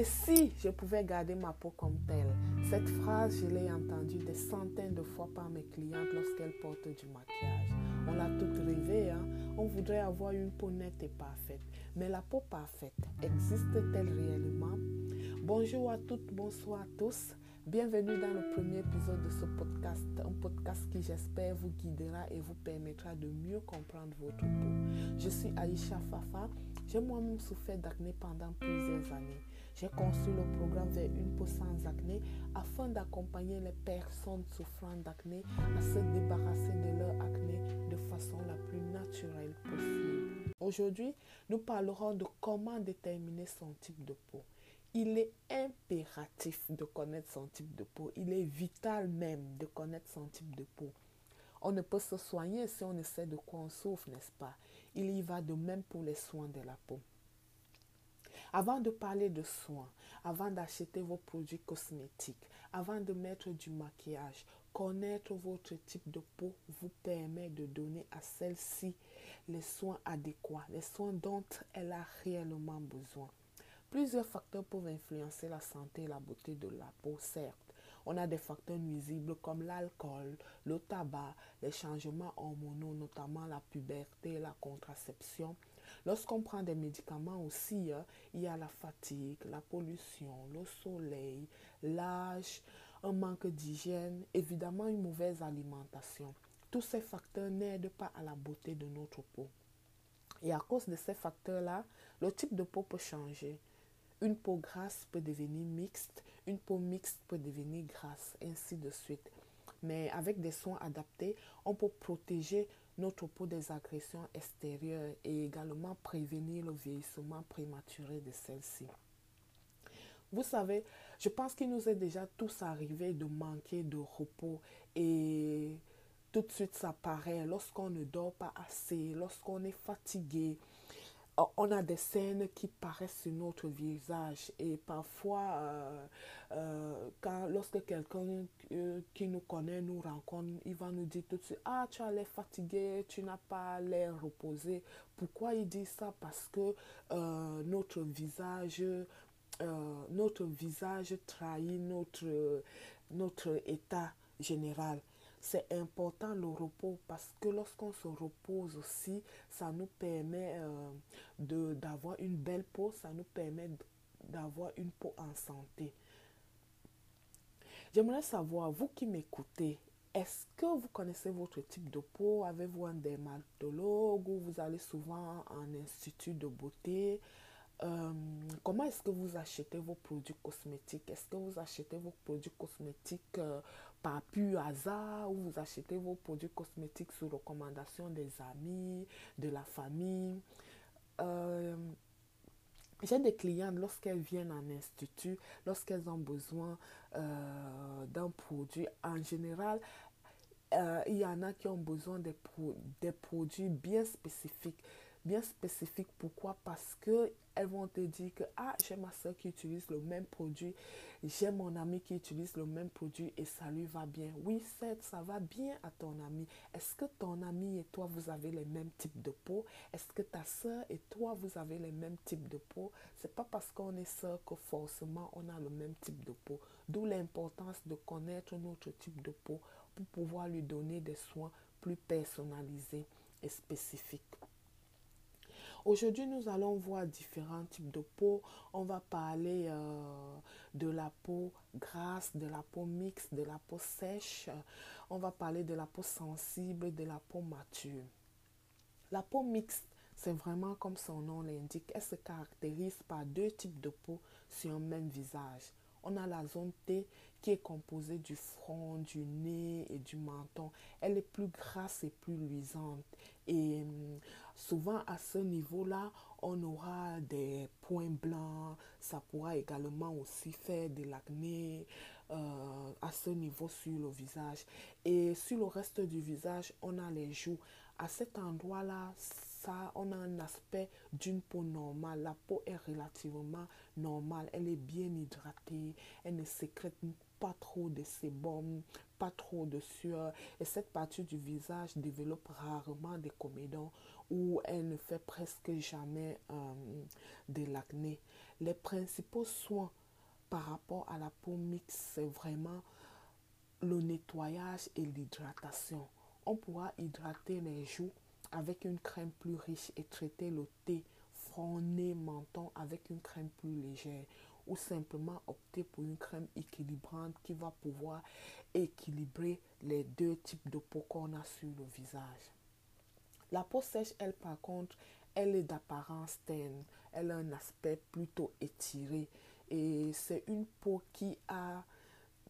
Et si je pouvais garder ma peau comme telle Cette phrase, je l'ai entendue des centaines de fois par mes clientes lorsqu'elles portent du maquillage. On l'a toutes rêvé, hein? on voudrait avoir une peau nette et parfaite. Mais la peau parfaite, existe-t-elle réellement? Bonjour à toutes, bonsoir à tous. Bienvenue dans le premier épisode de ce podcast, un podcast qui j'espère vous guidera et vous permettra de mieux comprendre votre peau. Je suis Aïcha Fafa, j'ai moi-même souffert d'acné pendant plusieurs années. J'ai conçu le programme vers une peau sans acné afin d'accompagner les personnes souffrant d'acné à se débarrasser de leur acné de façon la plus naturelle possible. Aujourd'hui, nous parlerons de comment déterminer son type de peau. Il est impératif de connaître son type de peau. Il est vital même de connaître son type de peau. On ne peut se soigner si on ne sait de quoi on souffre, n'est-ce pas? Il y va de même pour les soins de la peau. Avant de parler de soins, avant d'acheter vos produits cosmétiques, avant de mettre du maquillage, connaître votre type de peau vous permet de donner à celle-ci les soins adéquats, les soins dont elle a réellement besoin. Plusieurs facteurs peuvent influencer la santé et la beauté de la peau, certes. On a des facteurs nuisibles comme l'alcool, le tabac, les changements hormonaux, notamment la puberté, la contraception. Lorsqu'on prend des médicaments aussi, hein, il y a la fatigue, la pollution, le soleil, l'âge, un manque d'hygiène, évidemment une mauvaise alimentation. Tous ces facteurs n'aident pas à la beauté de notre peau. Et à cause de ces facteurs-là, le type de peau peut changer. Une peau grasse peut devenir mixte, une peau mixte peut devenir grasse, ainsi de suite. Mais avec des soins adaptés, on peut protéger notre peau des agressions extérieures et également prévenir le vieillissement prématuré de celle-ci. Vous savez, je pense qu'il nous est déjà tous arrivé de manquer de repos et tout de suite ça paraît lorsqu'on ne dort pas assez, lorsqu'on est fatigué, on a des scènes qui paraissent sur notre visage et parfois euh, euh, quand lorsque quelqu'un euh, qui nous connaît nous rencontre il va nous dire tout de suite ah tu as l'air fatigué tu n'as pas l'air reposé. Pourquoi il dit ça? Parce que notre visage notre visage trahit notre notre état général c'est important le repos parce que lorsqu'on se repose aussi, ça nous permet euh, de d'avoir une belle peau, ça nous permet d'avoir une peau en santé. J'aimerais savoir, vous qui m'écoutez, est-ce que vous connaissez votre type de peau? Avez-vous un dermatologue ou vous allez souvent en institut de beauté? Euh, comment est-ce que vous achetez vos produits cosmétiques? Est-ce que vous achetez vos produits cosmétiques euh, par pur hasard ou vous achetez vos produits cosmétiques sous recommandation des amis, de la famille. Euh, J'ai des clientes, lorsqu'elles viennent en institut, lorsqu'elles ont besoin d'un produit, en général, il y en a qui ont besoin des, des produits bien spécifiques bien spécifiques. Pourquoi? Parce que elles vont te dire que ah, j'ai ma soeur qui utilise le même produit, j'ai mon ami qui utilise le même produit et ça lui va bien. Oui, certes, ça va bien à ton ami. Est-ce que ton ami et toi, vous avez les mêmes types de peau? Est-ce que ta soeur et toi, vous avez les mêmes types de peau? C'est pas parce qu'on est soeur que forcément on a le même type de peau. D'où l'importance de connaître notre type de peau pour pouvoir lui donner des soins plus personnalisés et spécifiques. Aujourd'hui, nous allons voir différents types de peau. On va parler euh, de la peau grasse, de la peau mixte, de la peau sèche. On va parler de la peau sensible, de la peau mature. La peau mixte, c'est vraiment comme son nom l'indique. Elle se caractérise par deux types de peau sur un même visage. On a la zone T qui est composée du front, du nez et du menton. Elle est plus grasse et plus luisante. Et hum, souvent à ce niveau-là, on aura des points blancs. Ça pourra également aussi faire de l'acné euh, à ce niveau sur le visage. Et sur le reste du visage, on a les joues. À cet endroit-là, ça, on a un aspect d'une peau normale. La peau est relativement normale. Elle est bien hydratée. Elle ne sécrète pas trop de sébum, pas trop de sueur. Et cette partie du visage développe rarement des comédons ou elle ne fait presque jamais euh, de l'acné. Les principaux soins par rapport à la peau mixte, c'est vraiment le nettoyage et l'hydratation. On pourra hydrater les joues avec une crème plus riche et traiter le thé, front, nez, menton avec une crème plus légère ou simplement opter pour une crème équilibrante qui va pouvoir équilibrer les deux types de peau qu'on a sur le visage. La peau sèche, elle, par contre, elle est d'apparence terne. Elle a un aspect plutôt étiré. Et c'est une peau qui a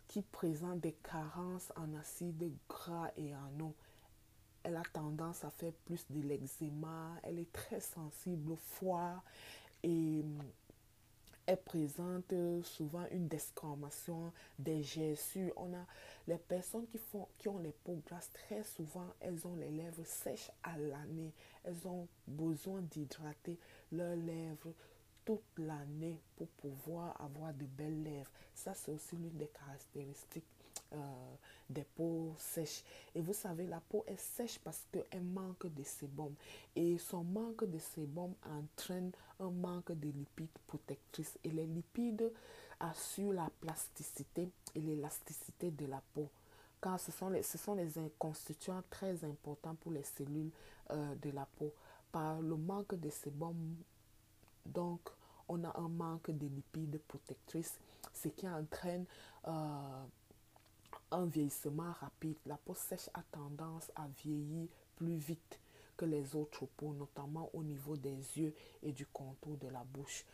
qui présente des carences en acide gras et en eau. Elle a tendance à faire plus de l'eczéma. Elle est très sensible au froid et elle présente souvent une desquamation des gerçures. On a les personnes qui, font, qui ont les peaux grasses, très souvent, elles ont les lèvres sèches à l'année. Elles ont besoin d'hydrater leurs lèvres toute l'année pour pouvoir avoir de belles lèvres. Ça, c'est aussi l'une des caractéristiques euh, des peaux sèches. Et vous savez, la peau est sèche parce qu'elle manque de sébum. Et son manque de sébum entraîne un manque de lipides protectrices. Et les lipides assurent la plasticité et l'élasticité de la peau. Car ce sont les, ce sont les constituants très importants pour les cellules euh, de la peau. Par le manque de sébum, donc, on a un manque de lipides protectrices, ce qui entraîne euh, un vieillissement rapide. La peau sèche a tendance à vieillir plus vite que les autres peaux, notamment au niveau des yeux et du contour de la bouche.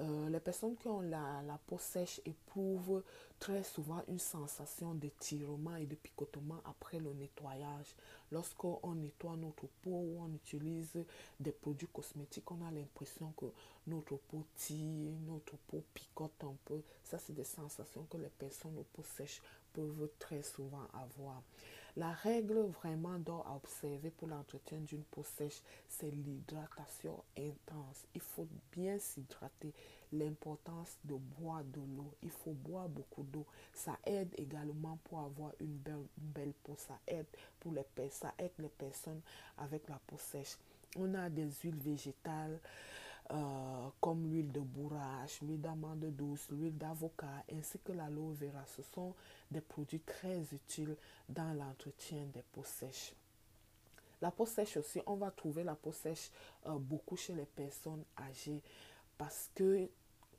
Euh, les personnes qui ont la, peau sèche éprouvent très souvent une sensation de tirement et de picotement après le nettoyage. Lorsqu'on nettoie notre peau ou on utilise des produits cosmétiques, on a l'impression que notre peau tire, notre peau picote un peu. Ça, c'est des sensations que les personnes aux peaux sèches peuvent très souvent avoir. La règle vraiment d'or à observer pour l'entretien d'une peau sèche, c'est l'hydratation intense. Il faut bien s'hydrater. L'importance de boire de l'eau. Il faut boire beaucoup d'eau. Ça aide également pour avoir une belle, peau. Ça aide, pour les, ça aide les personnes avec la peau sèche. On a des huiles végétales euh, comme l'huile de bourrache, l'huile d'amande douce, l'huile d'avocat ainsi que l'aloe vera. Ce sont des produits très utiles dans l'entretien des peaux sèches. La peau sèche aussi, on va trouver la peau sèche euh, beaucoup chez les personnes âgées parce que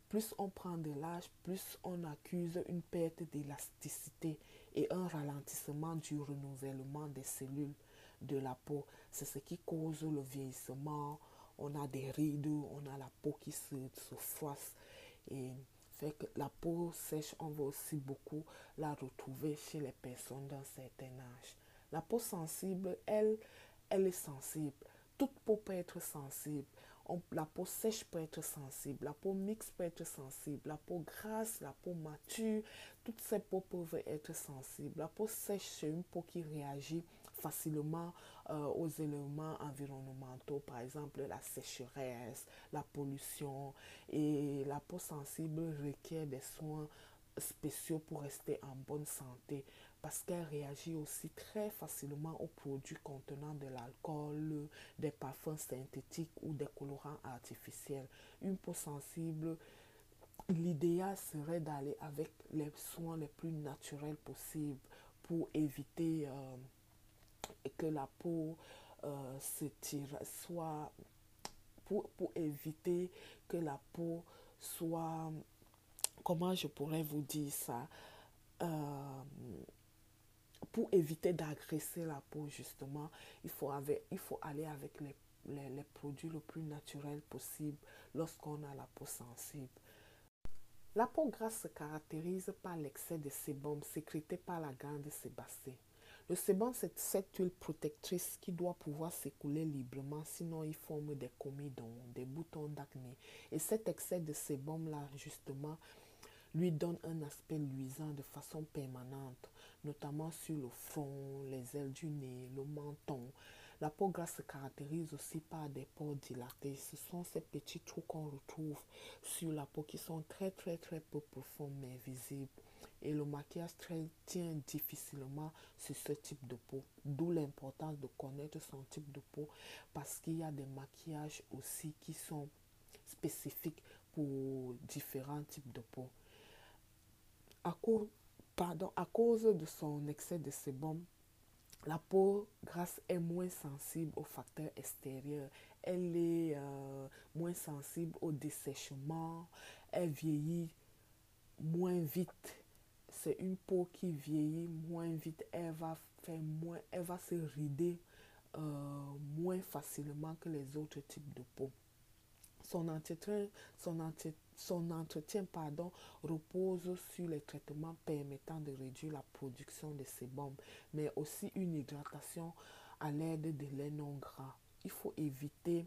plus on prend de l'âge, plus on accuse une perte d'élasticité et un ralentissement du renouvellement des cellules de la peau. C'est ce qui cause le vieillissement, on a des rides, on a la peau qui se, se froisse. Et fait que la peau sèche, on va aussi beaucoup la retrouver chez les personnes d'un certain âge. La peau sensible, elle, elle est sensible. Toute peau peut être sensible. La peau sèche peut être sensible, la peau mixte peut être sensible, la peau grasse, la peau mature, toutes ces peaux peuvent être sensibles. La peau sèche, c'est une peau qui réagit facilement euh, aux éléments environnementaux, par exemple la sécheresse, la pollution. Et la peau sensible requiert des soins spéciaux pour rester en bonne santé parce qu'elle réagit aussi très facilement aux produits contenant de l'alcool, des parfums synthétiques ou des colorants artificiels. Une peau sensible, l'idéal serait d'aller avec les soins les plus naturels possibles pour éviter euh, que la peau euh, se tire, soit pour, éviter que la peau soit, comment je pourrais vous dire ça, euh, pour éviter d'agresser la peau justement, il faut, avec, il faut aller avec les, les, les produits le plus naturels possible lorsqu'on a la peau sensible. La peau grasse se caractérise par l'excès de sébum sécrété par la glande sébacée. Le sébum, c'est cette huile protectrice qui doit pouvoir s'écouler librement, sinon il forme des comidons, des boutons d'acné. Et cet excès de sébum-là, justement, lui donne un aspect luisant de façon permanente, notamment sur le front, les ailes du nez, le menton. La peau grasse se caractérise aussi par des pores dilatés. Ce sont ces petits trous qu'on retrouve sur la peau qui sont très très très peu profonds mais visibles et le maquillage tient difficilement sur ce type de peau. D'où l'importance de connaître son type de peau parce qu'il y a des maquillages aussi qui sont spécifiques pour différents types de peau. À cause, pardon, à cause de son excès de sébum, la peau grasse est moins sensible aux facteurs extérieurs. Elle est euh, moins sensible au dessèchement. Elle vieillit moins vite. C'est une peau qui vieillit moins vite. Elle va, faire moins, elle va se rider euh, moins facilement que les autres types de peau. Son entretien, son entretien son entretien pardon, repose sur les traitements permettant de réduire la production de sébum, mais aussi une hydratation à l'aide de lait non gras. Il faut éviter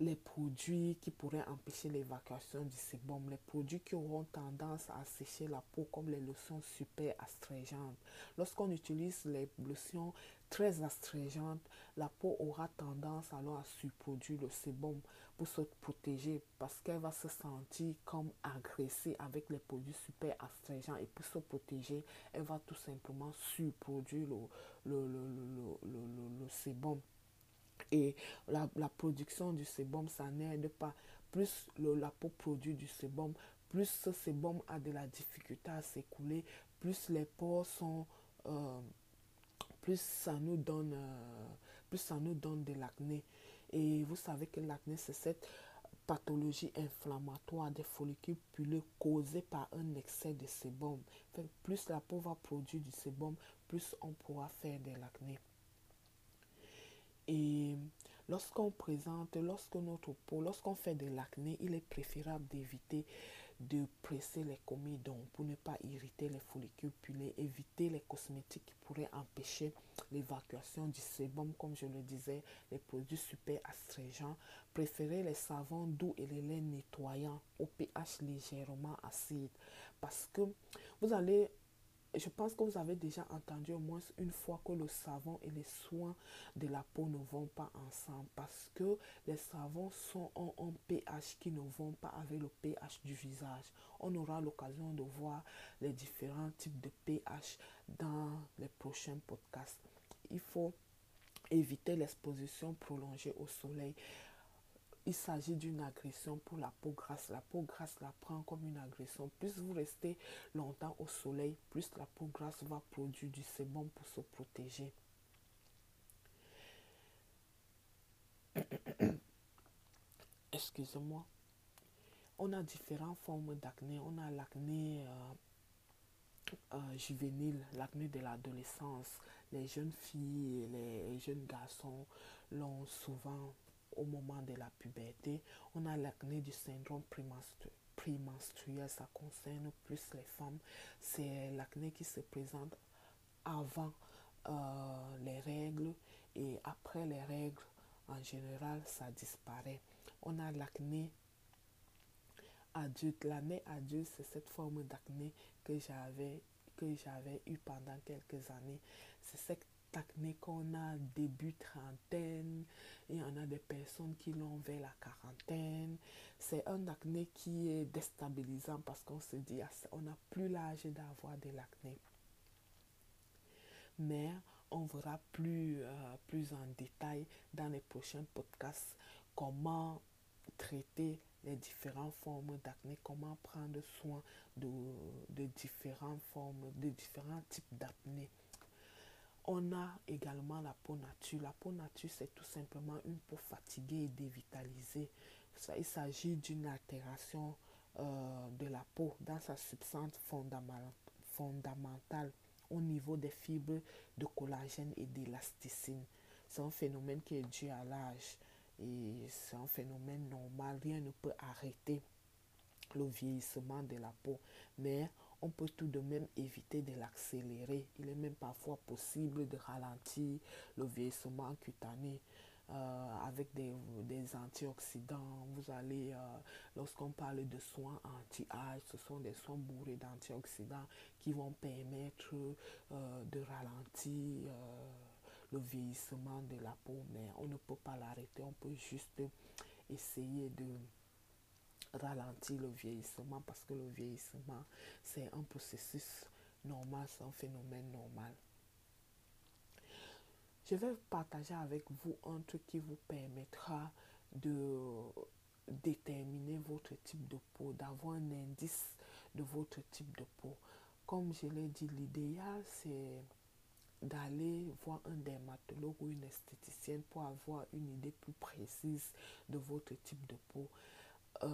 les produits qui pourraient empêcher l'évacuation du sébum, les produits qui auront tendance à sécher la peau comme les lotions super astringentes. Lorsqu'on utilise les lotions très astringentes, la peau aura tendance alors à surproduire le sébum pour se protéger parce qu'elle va se sentir comme agressée avec les produits super astringents et pour se protéger, elle va tout simplement surproduire le, le, le, le sébum. Et la, la, production du sébum, ça n'aide pas. Plus la peau produit du sébum, plus ce sébum a de la difficulté à s'écouler, plus les pores sont... Euh, plus ça nous donne, euh, plus ça nous donne de l'acné. Et vous savez que l'acné, c'est cette pathologie inflammatoire des follicules pileux causée par un excès de sébum. plus la peau va produire du sébum, plus on pourra faire de l'acné. Et lorsqu'on présente, lorsque notre peau, lorsqu'on fait de l'acné, il est préférable d'éviter de presser les comedons pour ne pas irriter les follicules pilés, éviter les cosmétiques qui pourraient empêcher l'évacuation du sébum, comme je le disais, les produits super astringents, préférer les savons doux et les laits nettoyants au pH légèrement acide. Parce que vous allez je pense que vous avez déjà entendu au moins une fois que le savon et les soins de la peau ne vont pas ensemble parce que les savons sont en un pH qui ne vont pas avec le pH du visage. On aura l'occasion de voir les différents types de pH dans les prochains podcasts. Il faut éviter l'exposition prolongée au soleil il s'agit d'une agression pour la peau grasse. La peau grasse la prend comme une agression. Plus vous restez longtemps au soleil, plus la peau grasse va produire du sébum pour se protéger. Excusez-moi. On a différentes formes d'acné. On a l'acné euh, euh, juvénile, l'acné de l'adolescence. Les jeunes filles les jeunes garçons l'ont souvent moment de la puberté. On a l'acné du syndrome prémenstruel, ça concerne plus les femmes. C'est l'acné qui se présente avant euh, les règles et après les règles, en général, ça disparaît. On a l'acné adulte. L'acné adulte, c'est cette forme d'acné que j'avais que j'avais eu pendant quelques années. C'est cette acné qu'on a début trentaine et on a des personnes qui l'ont vers la quarantaine. C'est un acné qui est déstabilisant parce qu'on se dit ah, on n'a plus l'âge d'avoir de l'acné. Mais on verra plus, euh, plus en détail dans les prochains podcasts comment traiter les différentes formes d'acné, comment prendre soin de, de différentes formes, de différents types d'acné. On a également la peau nature. La peau nature, c'est tout simplement une peau fatiguée et dévitalisée. Ça, il s'agit d'une altération euh, de la peau dans sa substance fondamentale au niveau des fibres de collagène et d'élasticine. C'est un phénomène qui est dû à l'âge et c'est un phénomène normal. Rien ne peut arrêter le vieillissement de la peau. Mais on peut tout de même éviter de l'accélérer. Il est même parfois possible de ralentir le vieillissement cutané. Euh, avec des, antioxydants. Vous allez, euh, lorsqu'on parle de soins anti-âge, ce sont des soins bourrés d'antioxydants qui vont permettre euh, de ralentir le vieillissement de la peau. Mais on ne peut pas l'arrêter, on peut juste essayer de ralentir le vieillissement parce que le vieillissement, c'est un processus normal, c'est un phénomène normal. Je vais partager avec vous un truc qui vous permettra de déterminer votre type de peau, d'avoir un indice de votre type de peau. Comme je l'ai dit, l'idéal, c'est d'aller voir un dermatologue ou une esthéticienne pour avoir une idée plus précise de votre type de peau. Euh,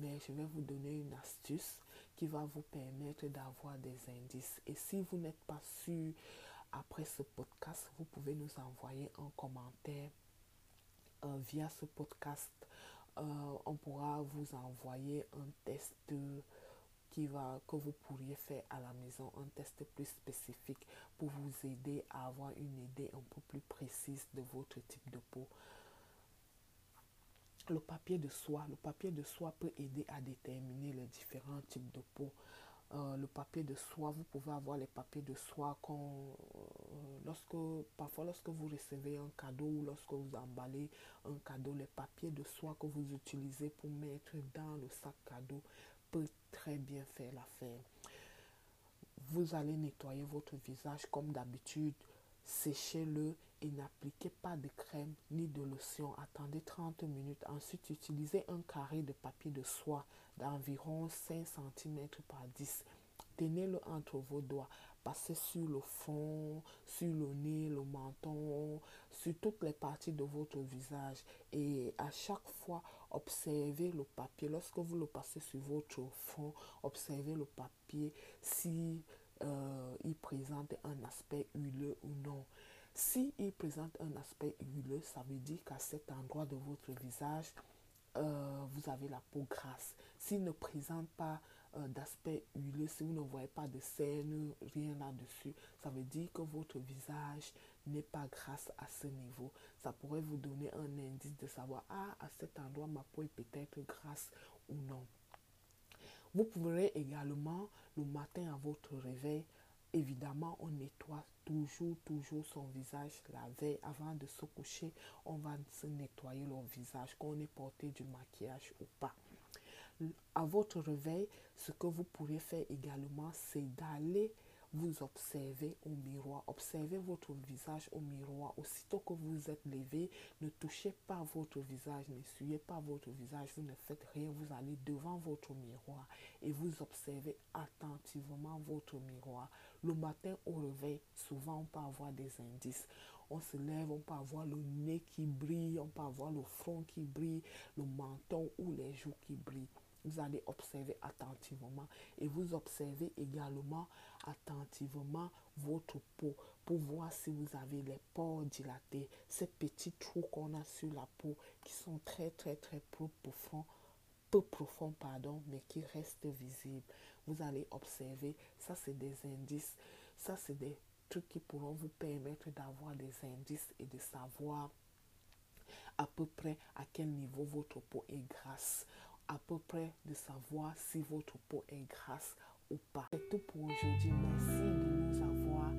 mais je vais vous donner une astuce qui va vous permettre d'avoir des indices. Et si vous n'êtes pas sûr après ce podcast, vous pouvez nous envoyer un commentaire euh, via ce podcast. Euh, on pourra vous envoyer un test qui va, que vous pourriez faire à la maison, un test plus spécifique pour vous aider à avoir une idée un peu plus précise de votre type de peau. Le papier de soie. Le papier de soie peut aider à déterminer les différents types de peau. Euh, le papier de soie, vous pouvez avoir les papiers de soie quand, euh, lorsque, parfois lorsque vous recevez un cadeau ou lorsque vous emballez un cadeau, les papiers de soie que vous utilisez pour mettre dans le sac cadeau peut très bien faire l'affaire. Vous allez nettoyer votre visage comme d'habitude, séchez-le et n'appliquez pas de crème ni de lotion. Attendez 30 minutes. Ensuite, utilisez un carré de papier de soie d'environ 5 cm par 10. Tenez-le entre vos doigts. Passez sur le fond, sur le nez, le menton, sur toutes les parties de votre visage. Et à chaque fois, observez le papier. Lorsque vous le passez sur votre fond, observez le papier si euh, il présente un aspect huileux ou non. Si il présente un aspect huileux, ça veut dire qu'à cet endroit de votre visage, euh, vous avez la peau grasse. S'il ne présente pas euh, d'aspect huileux, si vous ne voyez pas de scène, rien là-dessus, ça veut dire que votre visage n'est pas grasse à ce niveau. Ça pourrait vous donner un indice de savoir, ah, à cet endroit, ma peau est peut-être grasse ou non. Vous pourrez également, le matin à votre réveil, évidemment, on nettoie toujours, toujours son visage la veille avant de se coucher. On va se nettoyer le visage, qu'on ait porté du maquillage ou pas. À votre réveil, ce que vous pourrez faire également, c'est d'aller vous observez au miroir. Observez votre visage au miroir. Aussitôt que vous êtes levé, ne touchez pas votre visage, n'essuyez pas votre visage, vous ne faites rien. Vous allez devant votre miroir et vous observez attentivement votre miroir. Le matin au réveil, souvent on peut avoir des indices. On se lève, on peut avoir le nez qui brille, on peut avoir le front qui brille, le menton ou les joues qui brillent. Vous allez observer attentivement et vous observez également attentivement votre peau pour voir si vous avez les pores dilatés, ces petits trous qu'on a sur la peau qui sont très très très profonds, peu profonds pardon, mais qui restent visibles. Vous allez observer, ça c'est des indices, ça c'est des trucs qui pourront vous permettre d'avoir des indices et de savoir à peu près à quel niveau votre peau est grasse à peu près de savoir si votre peau est grasse ou pas. C'est tout pour aujourd'hui. Merci de nous avoir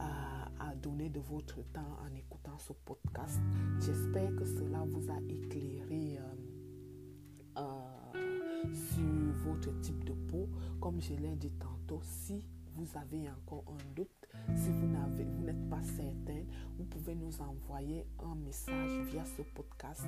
euh, donné de votre temps en écoutant ce podcast. J'espère que cela vous a éclairé euh, euh, sur votre type de peau. Comme je l'ai dit tantôt, si vous avez encore un doute, si vous n'avez, pas vous pouvez nous envoyer un message via ce podcast.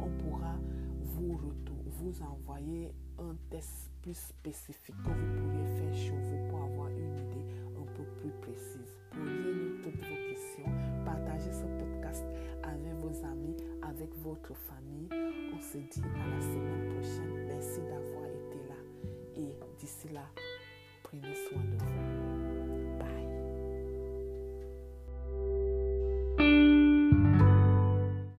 On pourra vous, vous envoyer un test plus spécifique que vous pourriez faire chez vous pour avoir une idée un peu plus précise. Posez-nous toutes vos questions. Partagez ce podcast avec vos amis, avec votre famille. On se dit à la semaine prochaine. Merci d'avoir été là. Et d'ici là, prenez soin de vous.